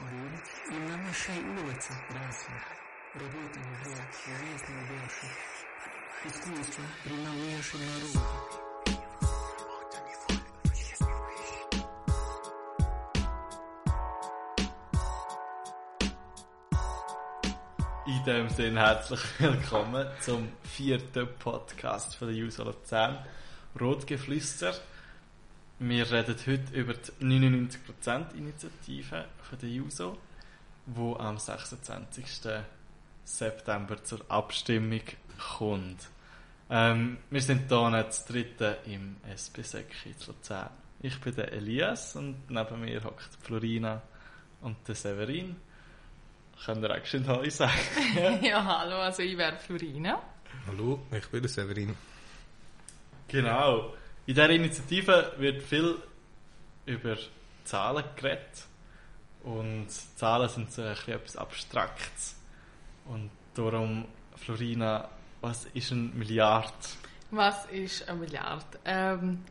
И на нашей улице красных работали же известные больше. Искусство принадлежит народу. In dem Sinne herzlich willkommen zum vierten Podcast von der Juso Luzern, Rotgeflüster. Wir reden heute über die 99%-Initiative von der Juso, die am 26. September zur Abstimmung kommt. Ähm, wir sind hier nicht zu dritten im SP-Sek in Luzern. Ich bin der Elias und neben mir hockt Florina und der Severin. Könnt ihr auch schön Hallo sagen? ja, hallo, also ich wäre Florina. Hallo, ich bin der Severin. Genau. In dieser Initiative wird viel über Zahlen geredet. Und Zahlen sind so ein etwas Abstraktes. Und darum, Florina, was ist ein Milliard? Was ist eine Milliarde? Ähm,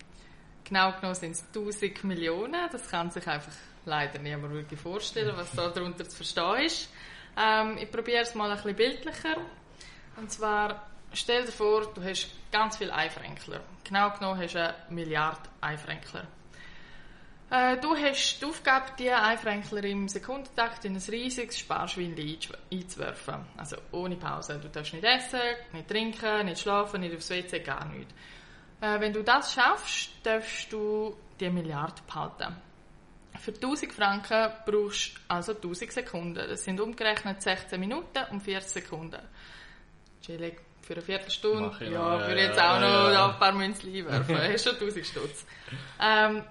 genau genommen sind es 1000 Millionen. Das kann sich einfach leider niemand wirklich vorstellen, was da darunter zu verstehen ist. Ähm, ich probiere es mal ein bisschen bildlicher. Und zwar, stell dir vor, du hast ganz viele Einfränkler. Genau genommen hast du eine Milliarde Einfränkler. Äh, du hast die Aufgabe, diese Einfränkler im Sekundentakt in ein riesiges Sparschwein einzuwerfen. Also ohne Pause. Du darfst nicht essen, nicht trinken, nicht schlafen, nicht aufs WC, gar nichts. Äh, wenn du das schaffst, darfst du die Milliarde behalten. Für 1000 Franken brauchst du also 1000 Sekunden. Das sind umgerechnet 16 Minuten und 40 Sekunden. Chillig. Für eine Viertelstunde. Ja, noch, würde ja, jetzt auch ja, noch ja. ein paar Münzen einwerfen. Hast schon 1000 Stutz. Ähm,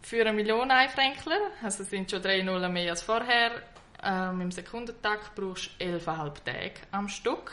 für eine Million Einfränkler, also es sind schon drei Nullen mehr als vorher, ähm, im Sekundentakt brauchst du 11,5 Tage am Stück.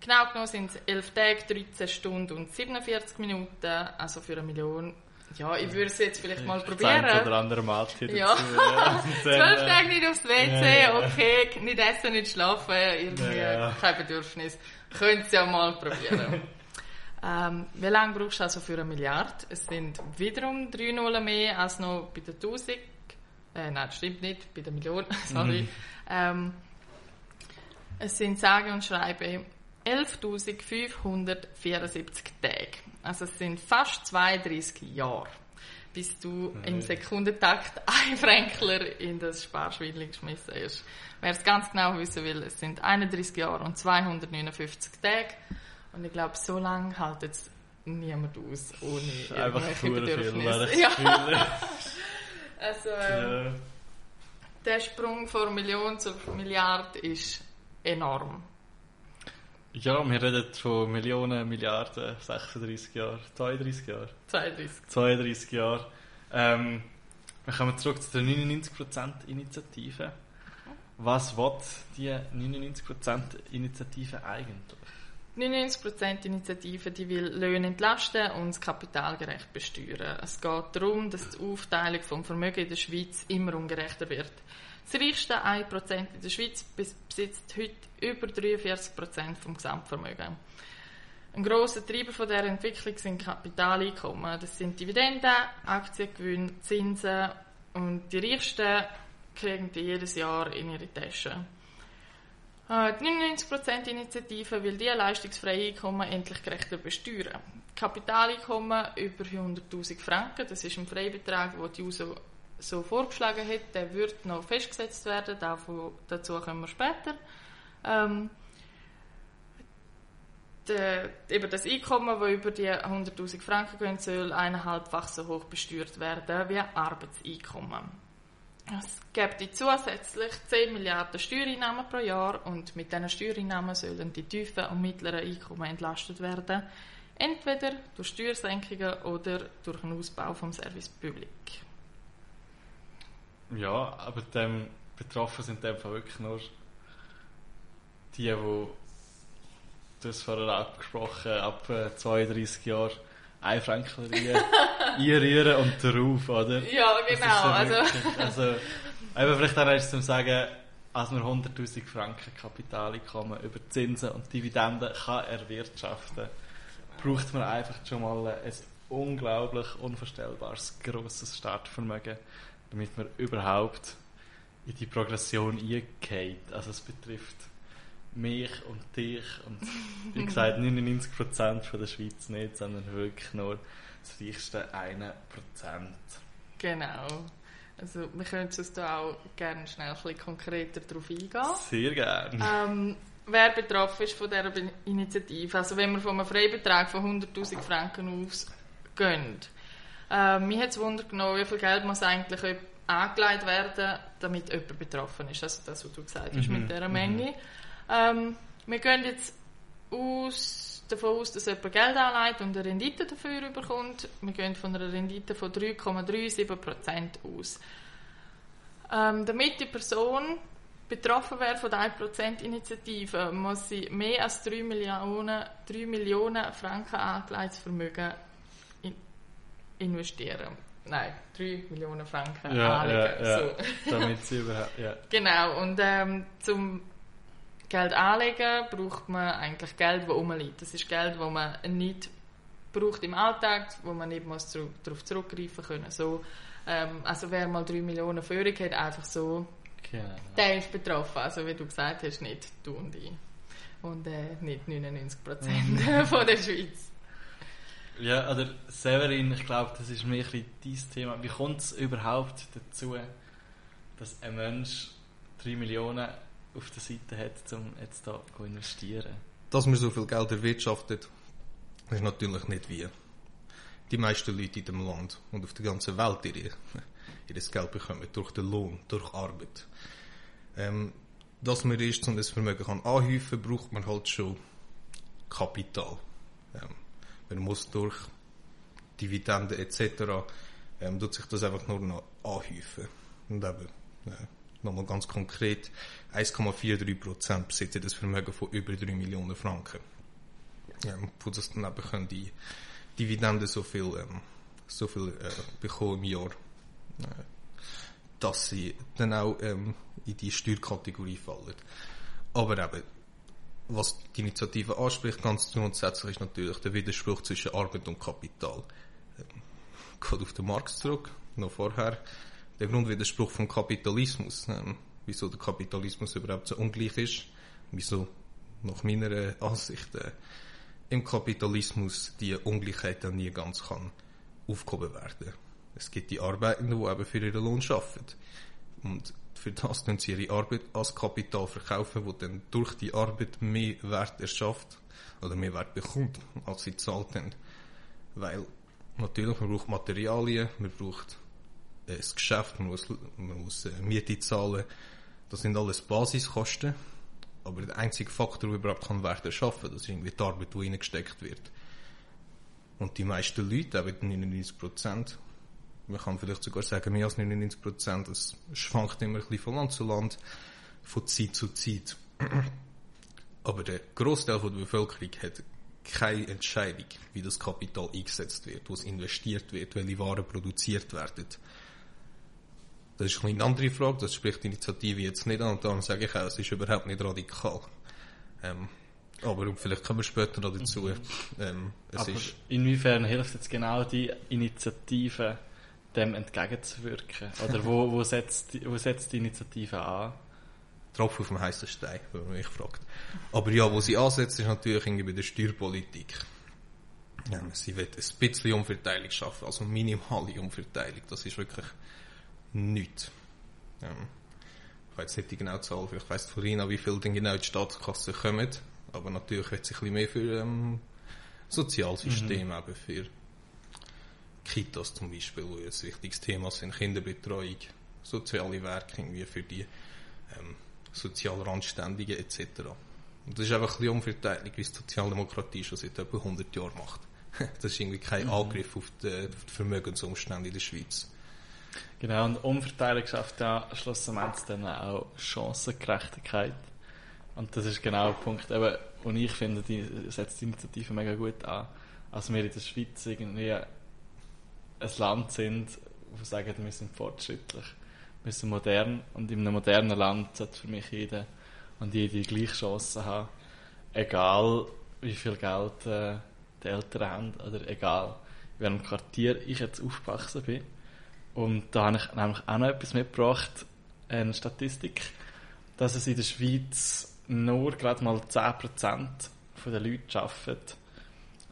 Genau genommen sind es 11 Tage, 13 Stunden und 47 Minuten, also für eine Million. Ja, ich würde es jetzt vielleicht mal probieren. oder andere hier Ja. Ja. Zwölf Tage nicht aufs WC, Ja, ja. okay, nicht essen, nicht schlafen, irgendwie Ja, ja. kein Bedürfnis. Könnt ja mal probieren. ähm, wie lange brauchst du also für eine Milliarde? Es sind wiederum drei Nullen mehr als noch bei der 1000. Äh, nein, das stimmt nicht, bei der Million, sorry. Mhm. Ähm, es sind sage und schreibe 11.574 Tage. Also es sind fast 32 Jahre, bis du im Sekundentakt ein Fränkler in das Sparschwein geschmissen hast. Wer es ganz genau wissen will, es sind 31 Jahre und 259 Tage. Und ich glaube, so lange hält jetzt niemand aus, ohne irgendwelche viel, Bedürfnisse. wäre Ja, also ähm, Ja. der Sprung von Million zur Milliarde ist enorm. Ja, wir reden von Millionen, Milliarden, 36 Jahre, 32 Jahre. 32. 32 Jahre. Ähm, wir kommen zurück zu der 99%-Initiative. Was will die 99%-Initiative eigentlich? 99% Initiative die will Löhne entlasten und das Kapital gerecht besteuern. Es geht darum, dass die Aufteilung vom Vermögen in der Schweiz immer ungerechter wird. Das reichste 1% in der Schweiz bes- besitzt heute über 43% vom Gesamtvermögen. Ein grosser Treiber von dieser Entwicklung sind Kapitaleinkommen. Das sind Dividenden, Aktiengewinne, Zinsen und die Reichsten kriegen die jedes Jahr in ihre Tasche. Äh, Die 99%-Initiative will diese leistungsfreie Einkommen endlich gerechter besteuern. Kapitaleinkommen über 100.000 Franken, das ist ein Freibetrag, den die USO so vorgeschlagen hat, der wird noch festgesetzt werden, dazu kommen wir später. Ähm, der, eben das Einkommen, das über die 100.000 Franken geht, soll eineinhalbfach so hoch besteuert werden wie Arbeitseinkommen. Es gibt zusätzlich 10 Milliarden Steuereinnahmen pro Jahr und mit diesen Steuereinnahmen sollen die tiefen und mittleren Einkommen entlastet werden. Entweder durch Steuersenkungen oder durch einen Ausbau vom Service Public. Ja, aber dem betroffen sind in dem Fall wirklich nur die, die du hast vorher abgesprochen, ab äh, 32 Jahren ein Franken einrühren und darauf, oder? Ja, Das genau. ja Also, wirklich- also, eben vielleicht auch erst zum Sagen, als man 100'000 Franken Kapitaleinkommen über Zinsen und Dividenden kann erwirtschaften, braucht man einfach schon mal ein unglaublich unvorstellbares grosses Startvermögen, damit man überhaupt in die Progression eingeht. Also es betrifft mich und dich und wie gesagt 99% von der Schweiz nicht, sondern wirklich nur das reichste 1%. Genau. Also wir können uns da auch gerne schnell ein bisschen konkreter darauf eingehen. Sehr gerne. Ähm, wer betroffen ist von dieser Initiative. Also wenn wir von einem Freibetrag von 100'000 Franken ausgehen. Ähm, mir hat es Wunder genommen, wie viel Geld muss eigentlich angelegt werden, damit jemand betroffen ist. Also das, was du gesagt hast Mhm, mit dieser mhm. Menge. Ähm, wir gehen jetzt aus, davon aus, dass jemand Geld anlegt und eine Rendite dafür bekommt. Wir gehen von einer Rendite von 3,37% aus. Ähm, damit die Person betroffen wäre von der 1%-Initiative, muss sie mehr als 3 Millionen, 3 Millionen Franken angelegtes Vermögen investieren. Nein, 3 Millionen Franken Ja, anlegen. ja, ja. So. Damit sie überhaupt, ja. Genau, und ähm, zum Geld anlegen braucht man eigentlich Geld, das rumliegt. Das ist Geld, das man nicht braucht im Alltag, wo man nicht muss zurück, darauf zurückgreifen können. So, ähm, also wer mal 3 Millionen Führung hat, einfach so, Genau. der ist betroffen. Also wie du gesagt hast, nicht du und ich. Und äh, nicht 99 Prozent von der Schweiz. Ja, oder Severin, ich glaube, das ist mehr ein dein Thema. Wie kommt es überhaupt dazu, dass ein Mensch 3 Millionen auf der Seite hat, um jetzt da zu investieren? Dass man so viel Geld erwirtschaftet, ist natürlich nicht wie die meisten Leute in dem Land und auf der ganzen Welt ihre, ihr Geld bekommen, durch den Lohn, durch Arbeit. Ähm, dass man ist, um das Vermögen kann anhäufen, braucht man halt schon Kapital. Ähm, man muss durch Dividenden etc. Ähm, tut sich das einfach nur noch anhäufen. Und eben, äh, nochmal ganz konkret, 1,43% besitzen das Vermögen von über 3 Millionen Franken. Ähm, wo das dann eben können die Dividenden so viel, ähm, so viel äh, bekommen im Jahr, äh, dass sie dann auch ähm, in die Steuerkategorie fallen. Aber eben, was die Initiative anspricht, ganz grundsätzlich ist natürlich der Widerspruch zwischen Arbeit und Kapital. Ähm, geht auf den Marx zurück, noch vorher. Der Grundwiderspruch vom Kapitalismus, ähm, wieso der Kapitalismus überhaupt so ungleich ist, wieso nach meiner Ansicht äh, im Kapitalismus die Ungleichheit dann nie ganz kann aufgehoben werden. Es gibt die Arbeitenden, die eben für ihren Lohn arbeiten. Und für das tun sie ihre Arbeit als Kapital verkaufen, wo dann durch die Arbeit mehr Wert erschafft oder mehr Wert bekommt, als sie zahlt haben. Weil natürlich, man braucht Materialien, man braucht äh, das Geschäft, man muss, man muss äh, Miete zahlen. Das sind alles Basiskosten. Aber der einzige Faktor, der überhaupt kann Wert erschaffen das ist irgendwie die Arbeit, die reingesteckt wird. Und die meisten Leute, eben 99 Prozent, man kann vielleicht sogar sagen, mehr als 99 Prozent, es schwankt immer ein bisschen von Land zu Land, von Zeit zu Zeit. Aber der Großteil der Bevölkerung hat keine Entscheidung, wie das Kapital eingesetzt wird, wo es investiert wird, welche Waren produziert werden. Das ist eine andere Frage, das spricht die Initiative jetzt nicht an und darum sage ich auch, es ist überhaupt nicht radikal. Ähm, aber vielleicht kommen wir später noch dazu. Ähm, es Aber ist, inwiefern hilft jetzt genau die Initiative, dem entgegenzuwirken? Oder wo, wo, setzt, die- wo setzt die Initiative an? Tropfen auf dem heißen Stein, wenn man mich fragt. Aber ja, wo sie ansetzt, ist natürlich irgendwie bei der Steuerpolitik. Ja, sie will ein bisschen Umverteilung schaffen, also minimale Umverteilung. Das ist wirklich nichts. Ähm, ich weiß nicht die genaue Zahl, vielleicht weiss Florina, wie viel denn genau in die Staatskasse kommen. Aber natürlich wird sie ein bisschen mehr für ähm, Sozialsystem, eben für Kitas zum Beispiel, wo jetzt ein wichtiges Thema sind, Kinderbetreuung, soziale Werke, irgendwie für die ähm, sozial Randständigen etc. Und das ist einfach ein Umverteilung, wie es die Sozialdemokratie schon seit etwa 100 Jahren macht. Das ist irgendwie kein Angriff auf die, auf die Vermögensumstände in der Schweiz. Genau, und Umverteilung schafft ja schlussendlich dann auch Chancengerechtigkeit. Und das ist genau der Punkt, eben, und ich finde, die setzt die Initiative mega gut an. Also wir in der Schweiz irgendwie ein Land sind, wo sagen, wir sind fortschrittlich, wir sind modern und in einem modernen Land sollte für mich jeder und jede die gleiche Chance haben, egal wie viel Geld äh, die Eltern haben oder egal in welchem Quartier ich jetzt aufgewachsen bin. Und da habe ich nämlich auch noch etwas mitgebracht. eine Statistik, dass es in der Schweiz nur gerade mal 10% von den Leuten arbeiten,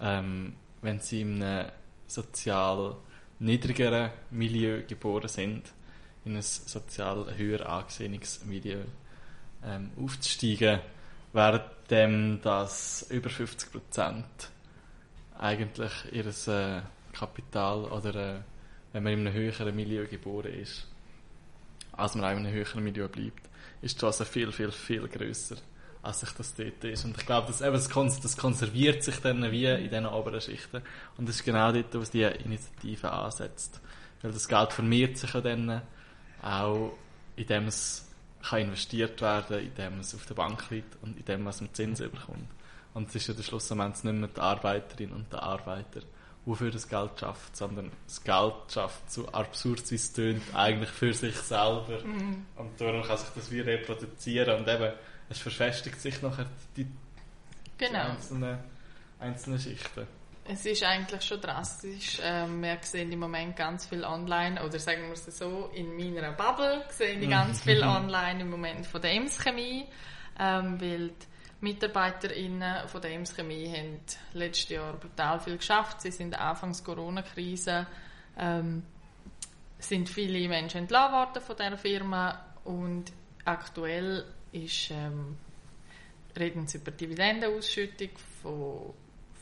ähm, wenn sie in einem sozial niedrigeren Milieu geboren sind, in ein sozial höher angesehenes Milieu ähm, aufzusteigen, während dem das über 50% eigentlich ihr äh, Kapital oder äh, wenn man in einem höheren Milieu geboren ist, als man in einem höheren Milieu bleibt, ist die Chance viel, viel, viel grösser, als sich das dort ist. Und ich glaube, das, eben, das, kon- das konserviert sich dann wie in diesen oberen Schichten. Und das ist genau dort, was die Initiative ansetzt. Weil das Geld vermehrt sich ja dann auch, indem es kann investiert werden, indem es auf der Bank liegt und indem was man Zinsen bekommt. Und es ist ja der Schluss am Ende nicht mehr die Arbeiterin und der Arbeiter, wofür das Geld schafft, sondern das Geld schafft, so absurd wie es tönt, eigentlich für sich selber. Und darum kann sich das wie reproduzieren und eben, es verfestigt sich nachher die, die Genau. einzelnen, einzelnen Schichten. Es ist eigentlich schon drastisch. Ähm, wir sehen im Moment ganz viel online, oder sagen wir es so, in meiner Bubble sehe ich ganz viel online im Moment von der Ems Chemie, ähm, weil die MitarbeiterInnen von der Ems Chemie haben letztes Jahr brutal viel geschafft. Sie sind anfangs Corona-Krise, ähm, sind viele Menschen entlassen worden von dieser Firma und aktuell ist, ähm, reden sie über Dividendenausschüttung von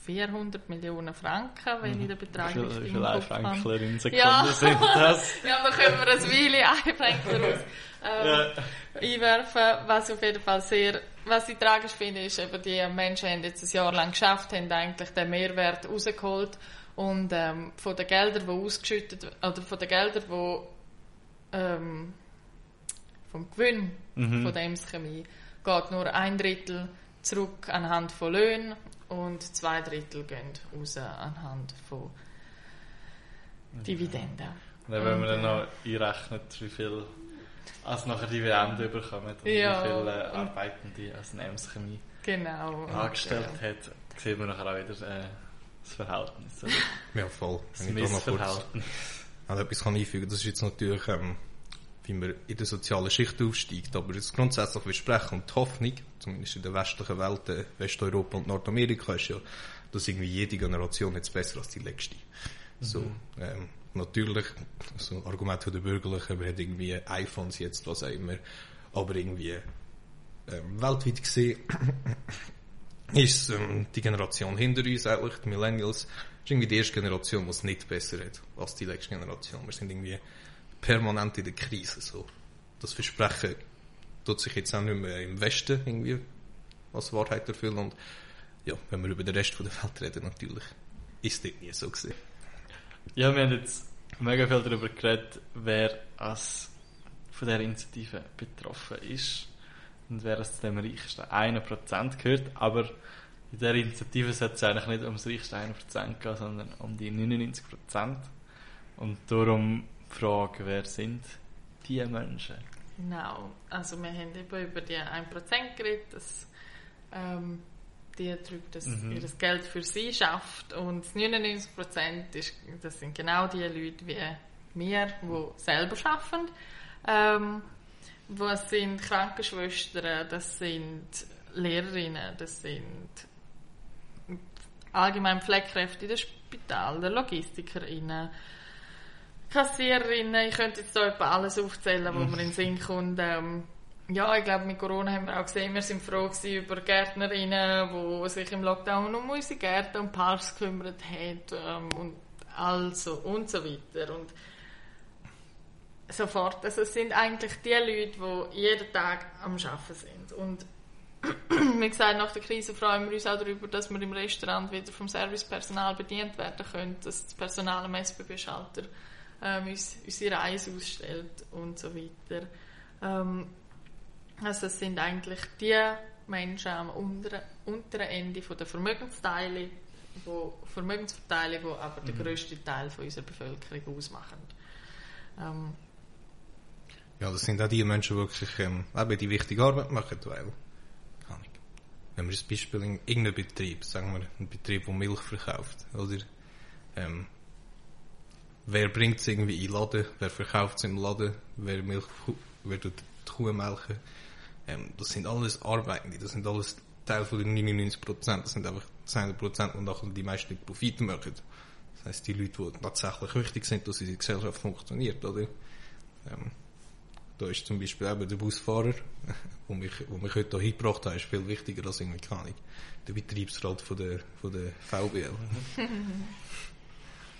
400 Millionen Franken, wenn ich den Wie Betrag viele, richtig wie im Kopf habe. In Sekunden Ja. sind das? Ja, da können wir ein Weile aus ähm, Ja. einwerfen. Was ich auf jeden Fall sehr, was ich tragisch finde, ist eben, die Menschen haben jetzt ein Jahr lang geschafft, haben eigentlich den Mehrwert rausgeholt und ähm, von den Geldern, die ausgeschüttet, oder von den Geldern, die ähm, vom Gewinn Mhm. von der Ems Chemie geht nur ein Drittel zurück anhand von Löhnen und zwei Drittel gehen raus anhand von Dividenden. Und dann, wenn man dann Und, noch einrechnet, wie viel als nachher die Dividende bekommen und Ja, wie viele und- Arbeitende als Nems Chemie Genau. und, angestellt äh, hat, sieht man nachher auch wieder äh, das Verhältnis. oder? Ja, voll. Das Wenn ich da noch kurz Missverhältnis. also etwas kann einfügen das ist jetzt natürlich, ähm, wie man in der sozialen Schicht aufsteigt, aber das grundsätzliche Versprechen und die Hoffnung, zumindest in der westlichen Welt, äh, Westeuropa und Nordamerika, ist ja, dass irgendwie jede Generation jetzt besser als die letzte. So, ähm, natürlich, so ein Argument der Bürgerlichen, man hat irgendwie iPhones jetzt, was auch immer, aber irgendwie ähm, weltweit gesehen ist ähm, die Generation hinter uns eigentlich, die Millennials, ist irgendwie die erste Generation, die es nicht besser hat als die letzte Generation. Wir sind irgendwie permanent in der Krise. So. Das Versprechen tut sich jetzt auch nicht mehr im Westen irgendwie als Wahrheit erfüllen. Und ja, wenn wir über den Rest der Welt reden, natürlich ist das nie so gewesen. Ja, wir haben jetzt mega viel darüber geredet, wer als von dieser Initiative betroffen ist und wer es zu dem reichsten 1% gehört. Aber in dieser Initiative sollte es eigentlich nicht um das reichste 1% gehen, sondern um die 99%. Und darum die Frage, wer sind diese Menschen? Genau. Also wir haben eben über die 1% geredet, dass ähm, die drückt das Mhm. ihr Geld für sie schafft und das 99% ist, das sind genau die Leute wie wir, die selber schaffen. Ähm, was sind Krankenschwestern, das sind Lehrerinnen, das sind allgemein Pflegekräfte in den Spital, der Logistikerinnen, Kassiererinnen, ich könnte jetzt da etwa alles aufzählen, wo mir in den Sinn kommt. Ähm, ja, ich glaube, mit Corona haben wir auch gesehen, wir sind froh über Gärtnerinnen, die sich im Lockdown um unsere Gärten und Parks gekümmert haben ähm, und also und so weiter. Und sofort. Also es sind eigentlich die Leute, die jeden Tag am Arbeiten sind. Und wie gesagt, nach der Krise freuen wir uns auch darüber, dass wir im Restaurant wieder vom Servicepersonal bedient werden können, dass das Personal am SBB-Schalter ähm, uns unsere Reise ausstellt und so weiter. Ähm, also es sind eigentlich die Menschen am unteren, unteren Ende von der Vermögensteile, wo Vermögensverteilung, die aber den grössten Teil von unserer Bevölkerung ausmachen. Ähm, Ja, das sind auch die Menschen, die wirklich ähm, die wichtige Arbeit machen, weil, wenn wir das Beispiel in irgendeinem Betrieb, sagen wir, ein Betrieb, der Milch verkauft, oder, ähm, wer bringt es irgendwie in den Laden, wer verkauft es im Laden, wer, Milch, wer tut die Kuh melken. Ähm, das sind alles Arbeiten, das sind alles Teil von den 99%, das sind einfach 200%, die nachher die meisten Profite machen. Das heisst, die Leute, die tatsächlich wichtig sind, dass unsere Gesellschaft funktioniert, oder? Ähm, da ist zum Beispiel eben der Busfahrer, der mich, wo mich heute hier hingebracht hat, ist viel wichtiger als irgendwie, keine Ahnung, der Betriebsrat von der, von der VBL.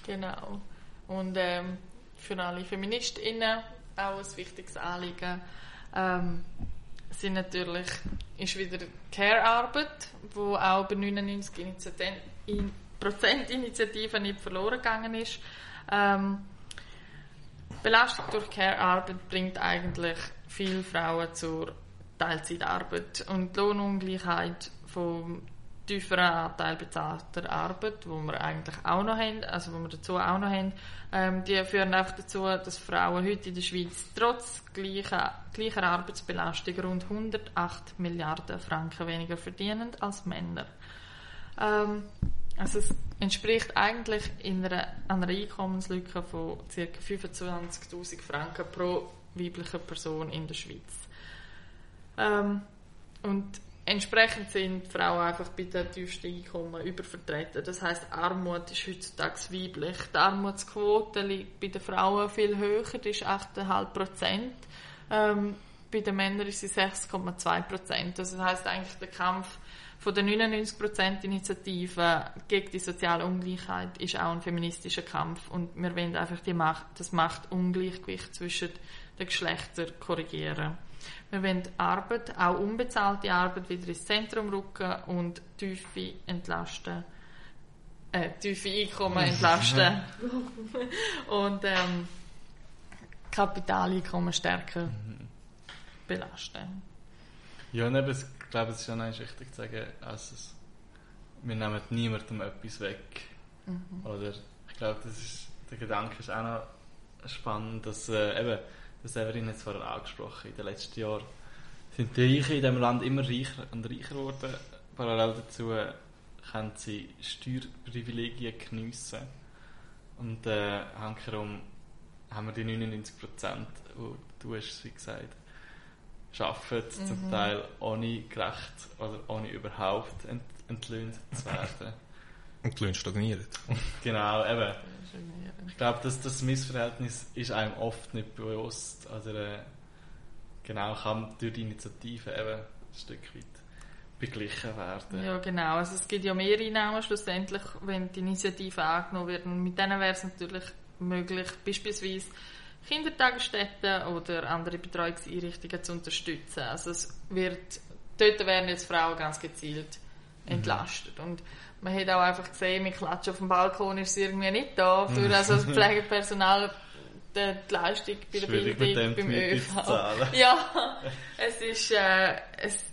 Genau. Und ähm, für alle FeministInnen auch ein wichtiges Anliegen ähm, sind natürlich, ist wieder Care-Arbeit, wo auch bei 99 Initiativen, in Prozent Initiativen nicht verloren gegangen ist. Ähm, Belastung durch Care-Arbeit bringt eigentlich viele Frauen zur Teilzeitarbeit und die Lohnungleichheit vom tieferen Anteil bezahlter Arbeit, wo wir eigentlich auch noch haben, also wo wir dazu auch noch haben, ähm, die führen einfach dazu, dass Frauen heute in der Schweiz trotz gleicher, gleicher Arbeitsbelastung rund 108 Milliarden Franken weniger verdienen als Männer. Ähm, also es entspricht eigentlich in einer, einer Einkommenslücke von ca. 25'000 Franken pro weibliche Person in der Schweiz. Ähm, und entsprechend sind Frauen einfach bei den tiefsten Einkommen übervertreten. Das heißt, Armut ist heutzutage weiblich. Die Armutsquote liegt bei den Frauen viel höher, die ist 8,5 Prozent. Ähm, bei den Männern ist sie 6,2 Prozent. Also das heißt eigentlich der Kampf von der 99% Initiative gegen die soziale Ungleichheit ist auch ein feministischer Kampf und wir wollen einfach die Macht, das Machtungleichgewicht zwischen den Geschlechtern korrigieren. Wir wollen Arbeit, auch unbezahlte Arbeit, wieder ins Zentrum rücken und tiefe entlasten. Äh, tiefe Einkommen entlasten. und ähm, Kapitaleinkommen stärker belasten. Ja, und eben, ich glaube, es ist auch noch wichtig zu sagen, also wir nehmen niemandem etwas weg. Oder ich glaube, das ist, der Gedanke ist auch noch spannend, dass äh, eben, der Severin hat es vorher angesprochen, in den letzten Jahren sind die Reichen in diesem Land immer reicher und reicher geworden. Parallel dazu können sie Steuerprivilegien geniessen. Und äh, hankerum haben wir die 99 Prozent, die du hast, wie gesagt, arbeiten, zum Teil ohne gerecht oder ohne überhaupt ent entlöhnt zu werden. Und die Löhne stagnieren. genau, eben. Ich glaube, dass das Missverhältnis ist einem oft nicht bewusst. Also, äh, genau, kann durch die Initiative eben ein Stück weit beglichen werden. Ja, genau. Also es gibt ja mehr Einnahmen schlussendlich, wenn die Initiative angenommen wird. Und mit denen wäre es natürlich möglich, beispielsweise Kindertagesstätten oder andere Betreuungseinrichtungen zu unterstützen. Also es wird, dort werden jetzt Frauen ganz gezielt entlastet. Und man hat auch einfach gesehen, mit Klatschen auf dem Balkon ist es irgendwie nicht da, für also das Pflegepersonal die, Leistung bei der Schwierig, Bildung beim ÖV. Ja, es ist, äh, es,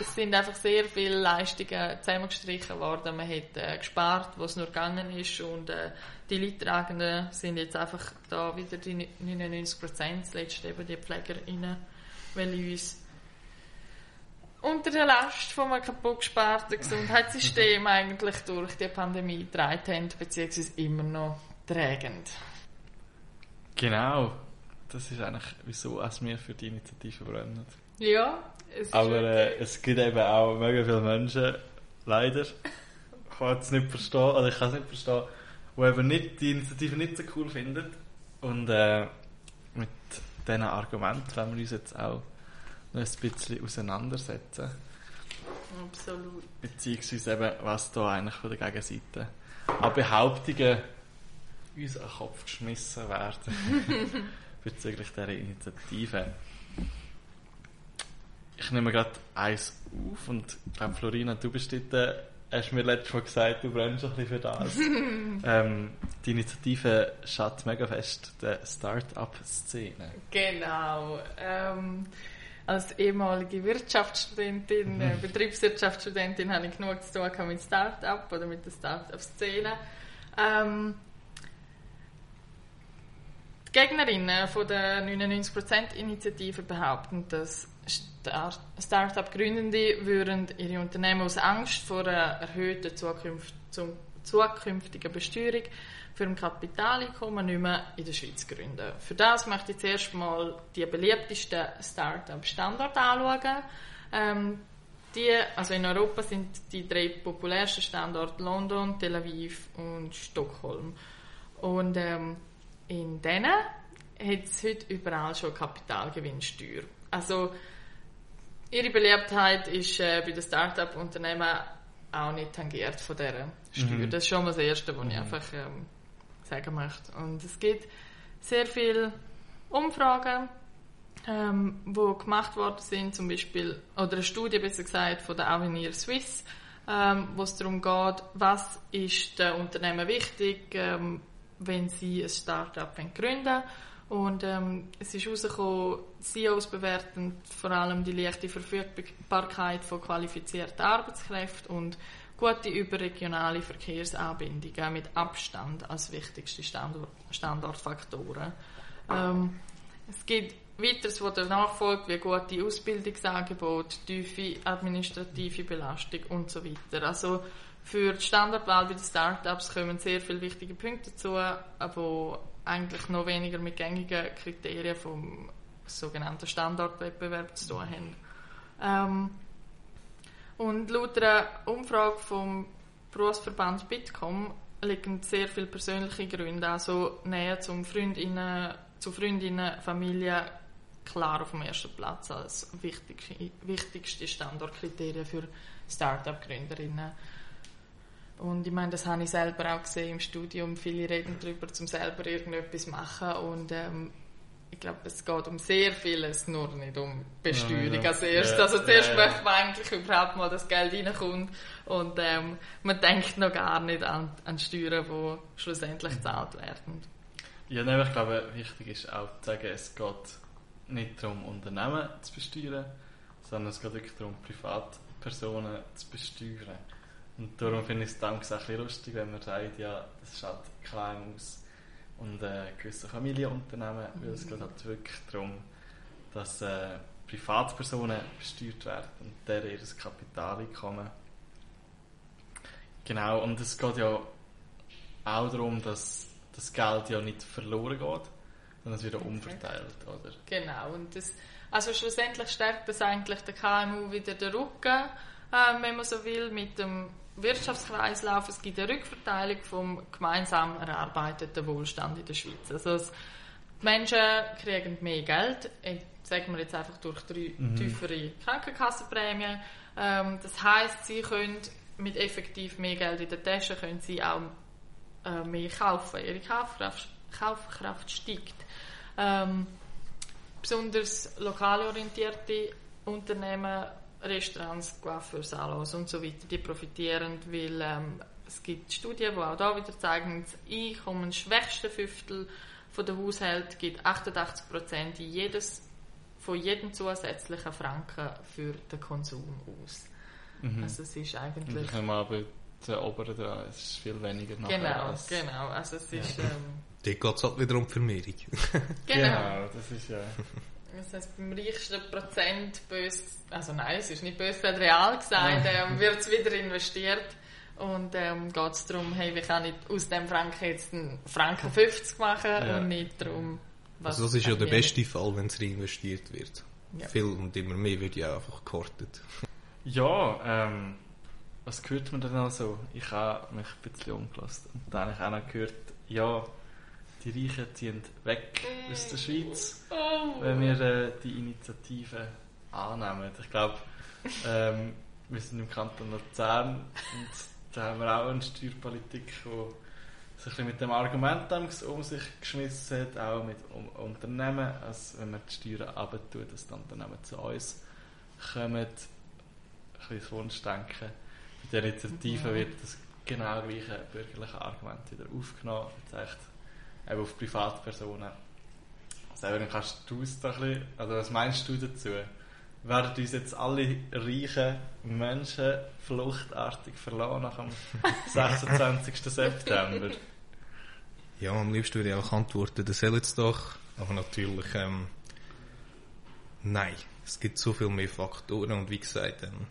es sind einfach sehr viele Leistungen zusammengestrichen worden. Man hat äh, gespart, was nur gegangen ist und äh, die Leidtragenden sind jetzt einfach da wieder die 99 Prozent, das letzte eben die PflegerInnen, weil uns unter der Last von einem kaputt gesparten Gesundheitssystem eigentlich durch die Pandemie getragen haben, beziehungsweise immer noch trägend. Genau. Das ist eigentlich, wieso es wir für die Initiative brennen. Ja, es Aber äh, es gibt eben auch mega viele Menschen, leider, ich kann es nicht verstehen, oder ich kann es nicht verstehen, die eben nicht, die Initiative nicht so cool finden. Und äh, mit diesen Argumenten wollen wir uns jetzt auch noch ein bisschen auseinandersetzen. Absolut. Beziehungsweise eben, was da eigentlich von der Gegenseite an Behauptungen uns an den Kopf geschmissen werden bezüglich dieser Initiative. Ich nehme gerade eins auf und ich glaube, Florina, du bist dort, äh, hast mir letztes Mal gesagt, du brennst ein bisschen für das. ähm, die Initiative schaut mega fest der Start-up-Szene. Genau. Ähm, als ehemalige Wirtschaftsstudentin, äh, Betriebswirtschaftsstudentin, habe ich genug zu tun mit Start-up oder mit der Start-up-Szene. Ähm, die Gegnerinnen von der 99%-Initiative behaupten, dass Start- Start-up-Gründende würden ihre Unternehmen aus Angst vor einer erhöhten Zukunft, zukünftigen Besteuerung für ein Kapitaleinkommen nicht mehr in der Schweiz gründen. Für das möchte ich zuerst mal die beliebtesten Start-up-Standorte anschauen. Ähm, die, also in Europa sind die drei populärsten Standorte London, Tel Aviv und Stockholm. Und ähm, in denen hat es heute überall schon Kapitalgewinnsteuer. Also ihre Beliebtheit ist äh, bei den Start-up-Unternehmen auch nicht tangiert von dieser Steuer. Mhm. Das ist schon mal das Erste, was ich einfach ähm, sagen möchte. Und es gibt sehr viele Umfragen, ähm, wo gemacht worden sind, zum Beispiel, oder eine Studie besser gesagt von der Avenir Suisse, ähm, wo es darum geht, was ist den Unternehmen wichtig, ähm, wenn sie ein Start-up gründen und ähm, es ist herausgekommen, CEOs bewerten vor allem die leichte Verfügbarkeit von qualifizierten Arbeitskräften und gute überregionale Verkehrsanbindungen mit Abstand als wichtigste Standort Standortfaktoren. Ähm, es gibt weiteres, was danach folgt, wie gute Ausbildungsangebote, tiefe administrative Belastung und so weiter. Also für die Standortwahl bei den Startups kommen sehr viele wichtige Punkte dazu, die eigentlich noch weniger mit gängigen Kriterien vom sogenannten Standortwettbewerb zu tun haben. Ähm, und laut einer Umfrage vom Berufsverband Bitkom liegen sehr viele persönliche Gründe, also Nähe zum Freundinnen, zu Freundinnen, Familie, klar auf dem ersten Platz als wichtigste, wichtigste Standortkriterien für Start-up-Gründerinnen. Und ich meine, das habe ich selber auch gesehen im Studium. Viele reden darüber, zum selber irgendetwas machen. Und ähm, ich glaube, es geht um sehr vieles, nur nicht um Besteuerung Ja, ja. als erstes. Also zuerst ja, ja. möchte man eigentlich überhaupt mal, dass Geld reinkommt. Und ähm, man denkt noch gar nicht an, an Steuern, die schlussendlich gezahlt werden. Ja, nein, ich glaube, wichtig ist auch zu sagen, es geht nicht darum, Unternehmen zu besteuern, sondern es geht wirklich darum, Privatpersonen zu besteuern. Und darum finde ich es damals auch ein bisschen lustig, wenn man sagt, ja, das ist halt KMUs und äh, gewisse Familienunternehmen, weil es geht halt wirklich darum, dass äh, Privatpersonen besteuert werden und deren ihr Kapitaleinkommen. Genau, und es geht ja auch darum, dass das Geld ja nicht verloren geht, sondern es wird ja umverteilt, oder? Genau. Und das, also schlussendlich stärkt das eigentlich der KMU wieder den Rücken, ähm, wenn man so will, mit dem Wirtschaftskreislauf. Es gibt eine Rückverteilung vom gemeinsam erarbeiteten Wohlstand in der Schweiz. Also es, die Menschen kriegen mehr Geld, äh, sagen wir jetzt einfach durch drei tiefere Krankenkassenprämien. Ähm, das heißt, sie können mit effektiv mehr Geld in der Tasche können sie auch äh, mehr kaufen. Ihre Kaufkraft, Kaufkraft steigt. Ähm, besonders lokal orientierte Unternehmen, Restaurants, Coiffeur, Salons und so weiter, die profitieren, weil ähm, es gibt Studien, die auch da wieder zeigen, das einkommensschwächste Fünftel von der Haushalte gibt 88 Prozent jedes von jedem zusätzlichen Franken für den Konsum aus. Mhm. Also es ist Und eigentlich wir aber den oberen dran, es ist viel weniger nachher genau, als- genau. Also es ist ähm, Dort geht es halt wieder um die Vermehrung. genau. das ist ja... Das heißt, beim reichsten Prozent bös, also nein, es ist nicht bös gesagt, real gesagt, ähm, wird es wieder investiert. Und ähm, geht es darum, hey, wie kann ich aus dem Franken jetzt einen Franken 50 machen Ja. und nicht darum, was Also das ist ja der beste Fall, wenn es reinvestiert wird. Ja. Viel und immer mehr wird ja einfach gehortet. Ja, ähm, was hört man denn also? Ich habe mich ein bisschen umgelassen. Und dann habe ich auch noch gehört, ja, die Reichen ziehen weg aus der Schweiz, Oh. wenn wir äh, die Initiative annehmen. Ich glaube, ähm, wir sind im Kanton Luzern und da haben wir auch eine Steuerpolitik, die sich mit dem Argument um sich geschmissen hat, auch mit um Unternehmen, als wenn man die Steuern abtut, dass die Unternehmen zu uns kommen. Ein bisschen Wunschdenken. Bei der Initiative Mhm. wird das genau gleiche bürgerliche Argument wieder aufgenommen. Jetzt echt eben auf Privatpersonen. Selber kannst du es da ein bisschen, also was meinst du dazu? Werden uns jetzt alle reichen Menschen fluchtartig verlassen nach dem 26. September? Ja, am liebsten würde ich auch antworten, das soll jetzt doch. Aber natürlich, ähm, nein. Es gibt so viel mehr Faktoren und wie gesagt, ähm,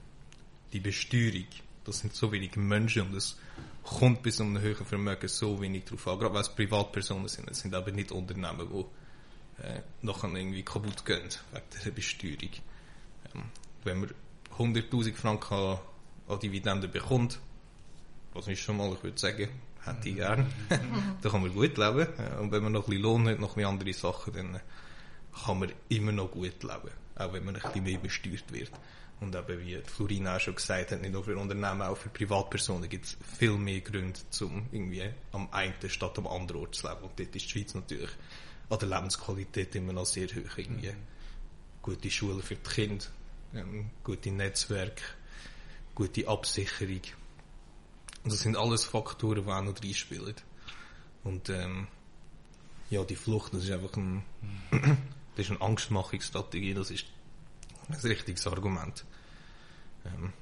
die Besteuerung Das sind so wenige Menschen und es kommt bis zu einem höheren Vermögen so wenig drauf an, gerade weil es Privatpersonen sind. Es sind aber nicht Unternehmen, die äh, nachher irgendwie kaputt gehen wegen dieser Besteuerung. Ähm, wenn man 100'000 Franken an, Dividenden bekommt, was ich schon mal, ich würde sagen, hätte ich gern, dann kann man gut leben. Ja, Und wenn man noch ein bisschen Lohn hat, noch ein andere Sachen, dann äh, kann man immer noch gut leben. Auch wenn man ein bisschen mehr besteuert wird. Und eben, wie Florina auch schon gesagt hat, nicht nur für Unternehmen, auch für Privatpersonen gibt es viel mehr Gründe, um irgendwie am einen statt am anderen Ort zu leben. Und dort ist die Schweiz natürlich an der Lebensqualität immer noch sehr hoch. Irgendwie. Gute Schulen für die Kinder, ähm, gute Netzwerke, gute Absicherung. Und das sind alles Faktoren, die auch noch reinspielen. Und ähm, ja, die Flucht, das ist einfach ein, das ist eine Angstmachungsstrategie, das ist ein richtiges Argument. Ähm,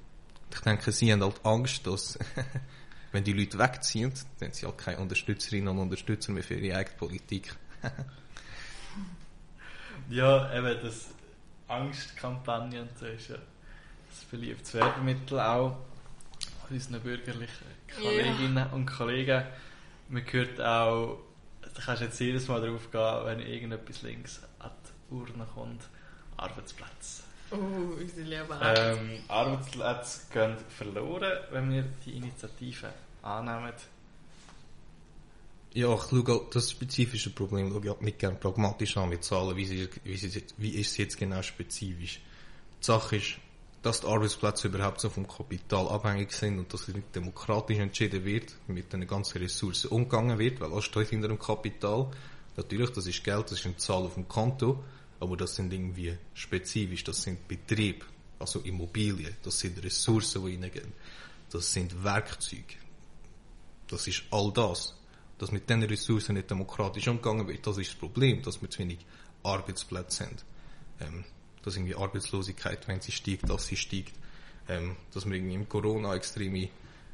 ich denke, sie haben halt Angst, dass wenn die Leute wegziehen, dann haben sie halt keine Unterstützerinnen und Unterstützer mehr für ihre eigene Politik. Ja, eben, das Angstkampagne und so ist ja das beliebtes Werbemittel auch von unseren bürgerlichen Kolleginnen und Kollegen. Man hört auch, da kannst du jetzt jedes Mal drauf gehen, wenn irgendetwas links an die Urne kommt, Arbeitsplätze. Oh, unsere lieben Ärzte. Ähm, Arbeitsplätze gehen verloren, wenn wir die Initiative annehmen. Ja, ich schaue das spezifische Problem schaue ich halt nicht gerne pragmatisch an mit Zahlen, wie, sie, wie, sie, wie ist es jetzt genau spezifisch. Die Sache ist, dass die Arbeitsplätze überhaupt so vom Kapital abhängig sind und dass es nicht demokratisch entschieden wird, mit den ganzen Ressourcen umgegangen wird, weil alles steht hinter dem Kapital. Natürlich, das ist Geld, das ist eine Zahl auf dem Konto, aber das sind irgendwie spezifisch, das sind Betriebe, also Immobilien, das sind Ressourcen, die reingehen, das sind Werkzeuge, das ist all das. Dass mit diesen Ressourcen nicht demokratisch umgegangen wird, das ist das Problem, dass wir zu wenig Arbeitsplätze haben. Ähm, dass irgendwie Arbeitslosigkeit, wenn sie steigt, dass sie steigt. Ähm, dass wir irgendwie im Corona extreme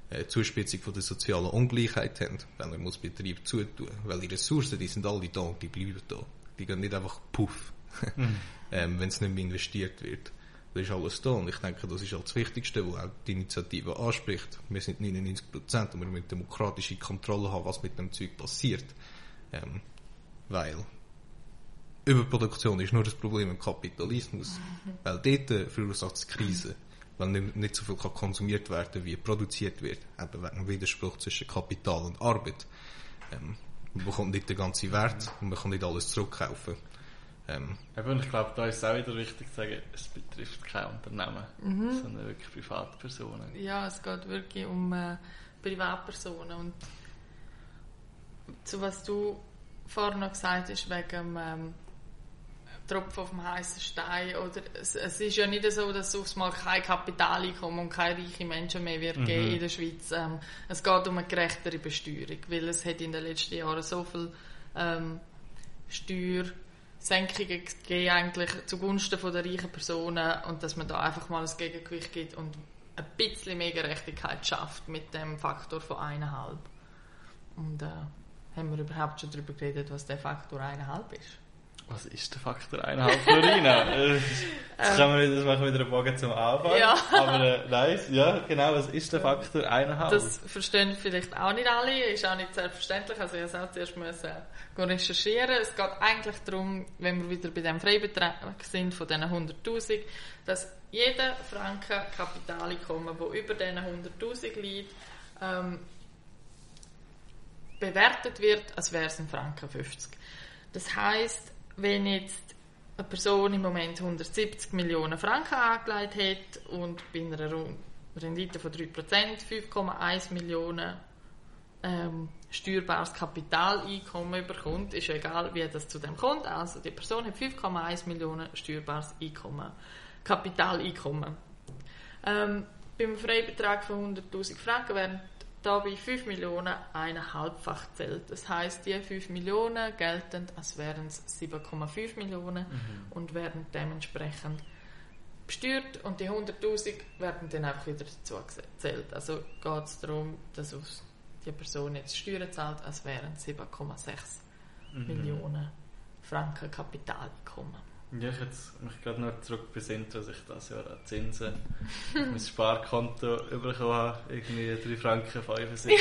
äh, Zuspitzung von der sozialen Ungleichheit haben, weil man muss Betrieb zutun. Weil die Ressourcen, die sind alle da und die bleiben da. Die gehen nicht einfach puff, ähm, wenn es nicht mehr investiert wird. Das ist alles da und ich denke, das ist halt das Wichtigste, was auch die Initiative anspricht. Wir sind 99 Prozent und wir müssen demokratische Kontrolle haben, was mit dem Zeug passiert. Ähm, weil Überproduktion ist nur das Problem im Kapitalismus. Weil dort äh, verursacht es Krise. Weil nicht, nicht so viel kann konsumiert werden, wie produziert wird. Eben wegen Widerspruch zwischen Kapital und Arbeit. Ähm, man bekommt nicht den ganzen Wert und man kann nicht alles zurückkaufen. Ähm, Eben, und ich glaube, da ist es auch wieder wichtig zu sagen, es betrifft kein Unternehmen, sondern wirklich Privatpersonen. Ja, es geht wirklich um äh, Privatpersonen. Und zu was du vorhin noch gesagt hast, wegen dem ähm, Tropfen auf dem heißen Stein. Oder, es, es ist ja nicht so, dass es aufs Mal kein Kapitaleinkommen und keine reichen Menschen mehr wird geben in der Schweiz. Ähm, es geht um eine gerechtere Besteuerung, weil es hat in den letzten Jahren so viel ähm, Steuersenkungen gegeben eigentlich zugunsten von der reichen Personen und dass man da einfach mal ein Gegengewicht gibt und ein bisschen mehr Gerechtigkeit schafft mit dem Faktor von eineinhalb. Und äh, haben wir überhaupt schon darüber geredet, was der Faktor eineinhalb ist? Was ist der Faktor 1,5 Florina? Äh, Jetzt können wir das machen wieder einen Bogen zum Anfang. Ja. Aber äh, nice, ja, genau, was ist der Faktor 1,5? Das verstehen vielleicht auch nicht alle, ist auch nicht selbstverständlich. Also ich musste auch zuerst müssen gehen recherchieren. Es geht eigentlich darum, wenn wir wieder bei dem Freibetrag sind von diesen 100'000, dass jeder Franken Kapitaleinkommen, der über diesen 100'000 liegt, ähm, bewertet wird, als wäre es ein Franken 50. Das heißt, wenn jetzt eine Person im Moment 170 Millionen Franken angelegt hat und bei einer Rendite von 3% 5,1 Millionen ähm, steuerbares Kapitaleinkommen bekommt, ist ja egal, wie das zu dem kommt. Also die Person hat 5,1 Millionen steuerbares Einkommen, Kapitaleinkommen. Ähm, beim Freibetrag von 100'000 Franken werden da bei 5 Millionen eineinhalbfach zählt. Das heißt, die 5 Millionen gelten, als wären es 7,5 Millionen und werden dementsprechend besteuert und die 100'000 werden dann einfach wieder dazu gezählt. Also geht es darum, dass die Person jetzt Steuern zahlt, als wären es 7,6 Millionen Franken Kapitaleinkommen. Ja, ich jetzt mich gerade noch zurück besinnt, dass ich das Jahr an Zinsen mein Sparkonto bekommen habe. Irgendwie 3 Franken 75.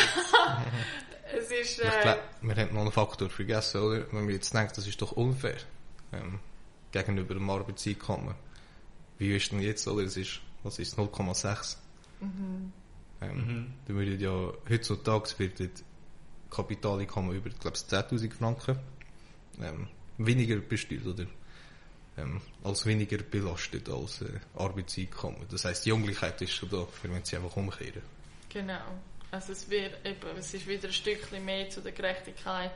Es ist, Ich äh, glaube, wir haben noch einen Faktor vergessen, oder? Wenn man jetzt denkt, das ist doch unfair. Ähm, gegenüber dem Arbeitseinkommen. Wie ist denn jetzt, oder? Es ist, was ist 0,6? Ähm, Mhm. Da würden ja, heutzutage wird das Kapitaleinkommen über, glaube ich, 10.000 Franken, ähm, weniger besteuert, oder? Ähm, als weniger belastet als äh, Arbeitseinkommen. Das heisst, die Ungleichheit ist schon da, wir müssen sie einfach umkehren. Genau. Also es wird eben, es ist wieder ein Stückchen mehr zu der Gerechtigkeit.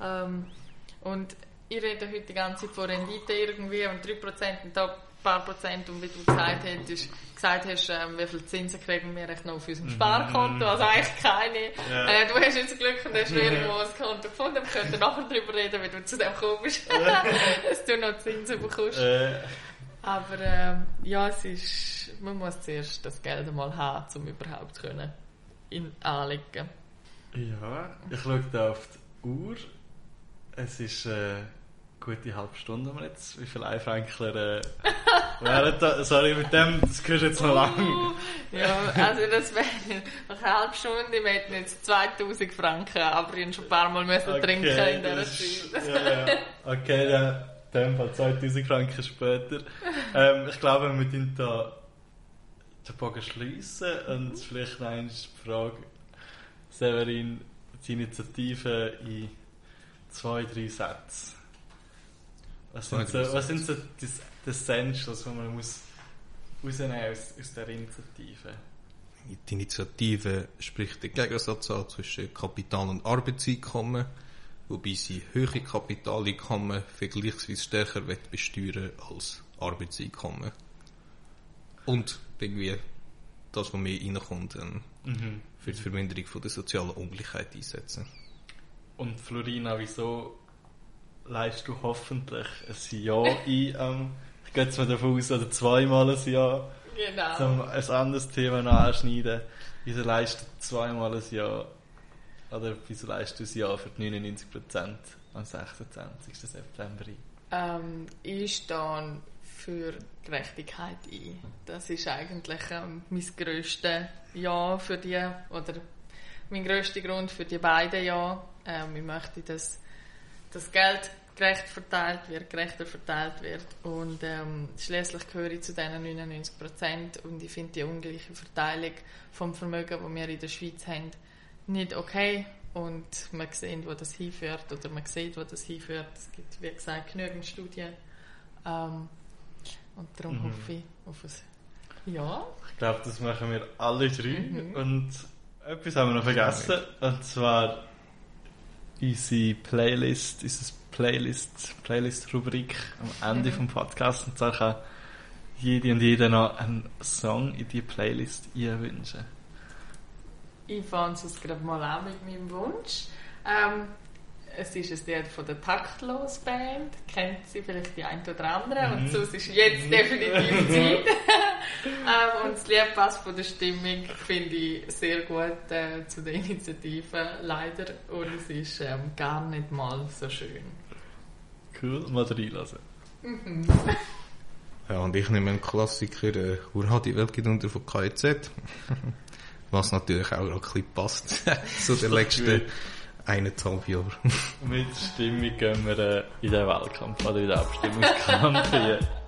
Ähm, und ich rede heute die ganze Zeit von Rendite irgendwie und 3% und da ein paar Prozent und wie du gesagt hast, gesagt hast ähm, wie viel Zinsen kriegen wir echt noch auf unserem Sparkonto, also eigentlich keine. Ja. Äh, du hast jetzt Glück und hast irgendwo ein Konto gefunden, wir könnten nachher darüber reden, wie du zu dem gekommen bist, dass du noch Zinsen bekommst. Äh, Aber ähm, ja, es ist, man muss zuerst das Geld einmal haben, um überhaupt können in anlegen. ja, ich schaue da auf die Uhr. Es ist äh, gute halbe Stunde haben wir jetzt. Wie viele Einfränkler äh, wären da? Sorry, mit dem, das gehört jetzt noch lang. Uh, ja, also das wäre nach einer halben Stunde, wir hätten jetzt 2000 Franken, aber ich schon ein paar Mal müssen trinken in dieser Zeit. ja, ja. Okay, dann in dem Fall 2000 Franken später. Ähm, ich glaube, wir müssen da den Bogen schliessen und vielleicht noch die Frage, Severin, die Initiative in zwei, drei Sätzen. Was sind so, was sind so die, die Essentials, die man muss rausnehmen aus, aus dieser Initiative? Die Initiative spricht den Gegensatz an zwischen Kapital- und Arbeitseinkommen, wobei sie höhere Kapitaleinkommen vergleichsweise stärker besteuern als Arbeitseinkommen. Und irgendwie das, was mehr reinkommt, ähm, Mhm. für die Verminderung von der sozialen Ungleichheit einsetzen. Und Florina, wieso leist du hoffentlich ein Ja ein? Ähm, ich gehe jetzt mal davon aus, oder zweimal ein Ja, Genau. um ein anderes Thema noch anschneiden. Wieso leistest du zweimal ein Ja? Oder wieso leistest du ein Ja für die 99% am 26. September ein? Ähm, ich stehe für Gerechtigkeit ein. Das ist eigentlich ähm, mein grösstes Ja für die, oder mein grösster Grund für die beiden Ja. Ähm, ich möchte, dass das Geld gerecht verteilt wird, gerechter verteilt wird. Und ähm, schließlich gehöre ich zu diesen 99 Prozent. Und ich finde die ungleiche Verteilung vom Vermögen, das wir in der Schweiz haben, nicht okay. Und man sieht, wo das hinführt, oder man sieht, wo das hinführt. Es gibt, wie gesagt, genügend Studien. Ähm, und darum Mhm. hoffe ich auf ein Ja. Ich glaube, das machen wir alle drei. Mhm. Und etwas haben wir noch vergessen. Und zwar unsere Playlist, unsere Playlist, Playlist-Rubrik am Ende Mhm. vom Podcast. Und zwar kann jede und jeder noch einen Song in die Playlist einwünschen. Ich fange es gerade mal an mit meinem Wunsch. Ähm, es ist ein Lied von der Taktlos Band. Kennt sie vielleicht die ein oder andere. Mhm. Und so es ist jetzt definitiv Zeit. ähm, und das Lied passt von der Stimmung, finde ich, sehr gut äh, zu der Initiative, leider. Und es ist ähm, gar nicht mal so schön. Cool, mal reinlassen. Ja, und ich nehme einen Klassiker, äh, Hurra, die Welt geht unter von KIZ. Was natürlich auch noch ein bisschen passt zu den letzten eineinhalb Jahren. Mit Stimmung gehen wir äh, in den Wahlkampf oder in den Abstimmungskampf.